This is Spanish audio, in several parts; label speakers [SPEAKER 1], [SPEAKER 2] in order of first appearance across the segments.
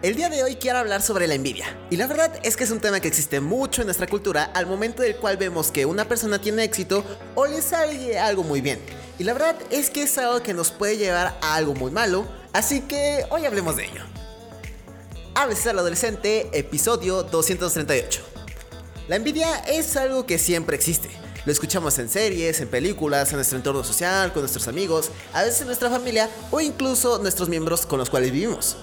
[SPEAKER 1] El día de hoy quiero hablar sobre la envidia. Y la verdad es que es un tema que existe mucho en nuestra cultura al momento del cual vemos que una persona tiene éxito o le sale algo muy bien. Y la verdad es que es algo que nos puede llevar a algo muy malo, así que hoy hablemos de ello. Hables al adolescente, episodio 238. La envidia es algo que siempre existe. Lo escuchamos en series, en películas, en nuestro entorno social, con nuestros amigos, a veces en nuestra familia o incluso nuestros miembros con los cuales vivimos.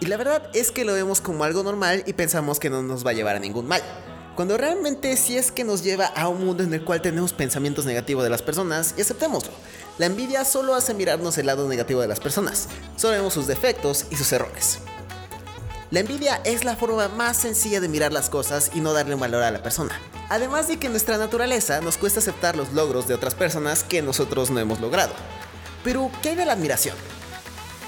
[SPEAKER 1] Y la verdad es que lo vemos como algo normal y pensamos que no nos va a llevar a ningún mal. Cuando realmente sí es que nos lleva a un mundo en el cual tenemos pensamientos negativos de las personas y aceptémoslo. La envidia solo hace mirarnos el lado negativo de las personas, solo vemos sus defectos y sus errores. La envidia es la forma más sencilla de mirar las cosas y no darle valor a la persona. Además de que nuestra naturaleza nos cuesta aceptar los logros de otras personas que nosotros no hemos logrado. Pero, ¿qué hay de la admiración?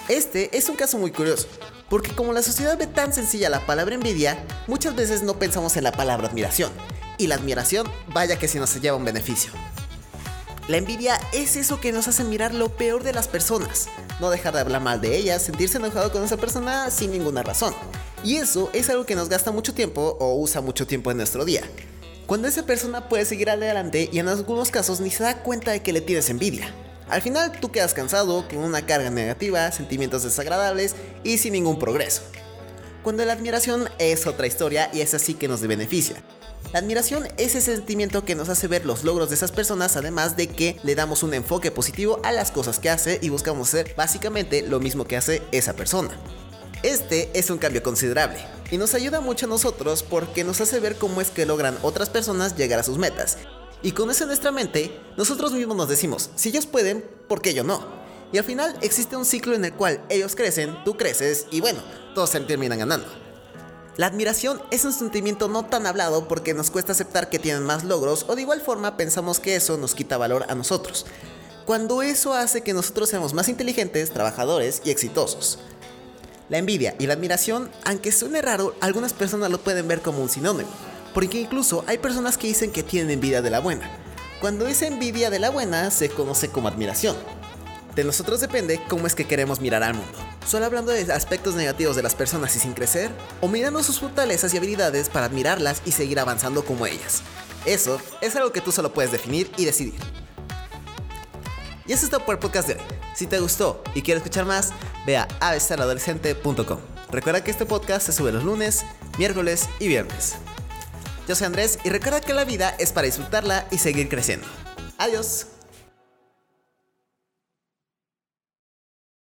[SPEAKER 1] Este es un caso muy curioso, porque como la sociedad ve tan sencilla la palabra envidia, muchas veces no pensamos en la palabra admiración. Y la admiración, vaya que si nos lleva un beneficio. La envidia es eso que nos hace mirar lo peor de las personas, no dejar de hablar mal de ellas, sentirse enojado con esa persona sin ninguna razón. Y eso es algo que nos gasta mucho tiempo o usa mucho tiempo en nuestro día. Cuando esa persona puede seguir adelante y en algunos casos ni se da cuenta de que le tienes envidia. Al final tú quedas cansado, con una carga negativa, sentimientos desagradables y sin ningún progreso. Cuando la admiración es otra historia y es así que nos beneficia. La admiración es ese sentimiento que nos hace ver los logros de esas personas, además de que le damos un enfoque positivo a las cosas que hace y buscamos hacer básicamente lo mismo que hace esa persona. Este es un cambio considerable y nos ayuda mucho a nosotros porque nos hace ver cómo es que logran otras personas llegar a sus metas y con eso en nuestra mente, nosotros mismos nos decimos, si ellos pueden, ¿por qué yo no? Y al final existe un ciclo en el cual ellos crecen, tú creces y bueno, todos se terminan ganando. La admiración es un sentimiento no tan hablado porque nos cuesta aceptar que tienen más logros o de igual forma pensamos que eso nos quita valor a nosotros, cuando eso hace que nosotros seamos más inteligentes, trabajadores y exitosos. La envidia y la admiración, aunque suene raro, algunas personas lo pueden ver como un sinónimo porque incluso hay personas que dicen que tienen envidia de la buena, cuando esa envidia de la buena se conoce como admiración. De nosotros depende cómo es que queremos mirar al mundo. Solo hablando de aspectos negativos de las personas y sin crecer, o mirando sus fortalezas y habilidades para admirarlas y seguir avanzando como ellas. Eso es algo que tú solo puedes definir y decidir. Y eso es todo por el podcast de hoy. Si te gustó y quieres escuchar más, ve a abestaladolescente.com. Recuerda que este podcast se sube los lunes, miércoles y viernes. Yo soy Andrés y recuerda que la vida es para disfrutarla y seguir creciendo. Adiós.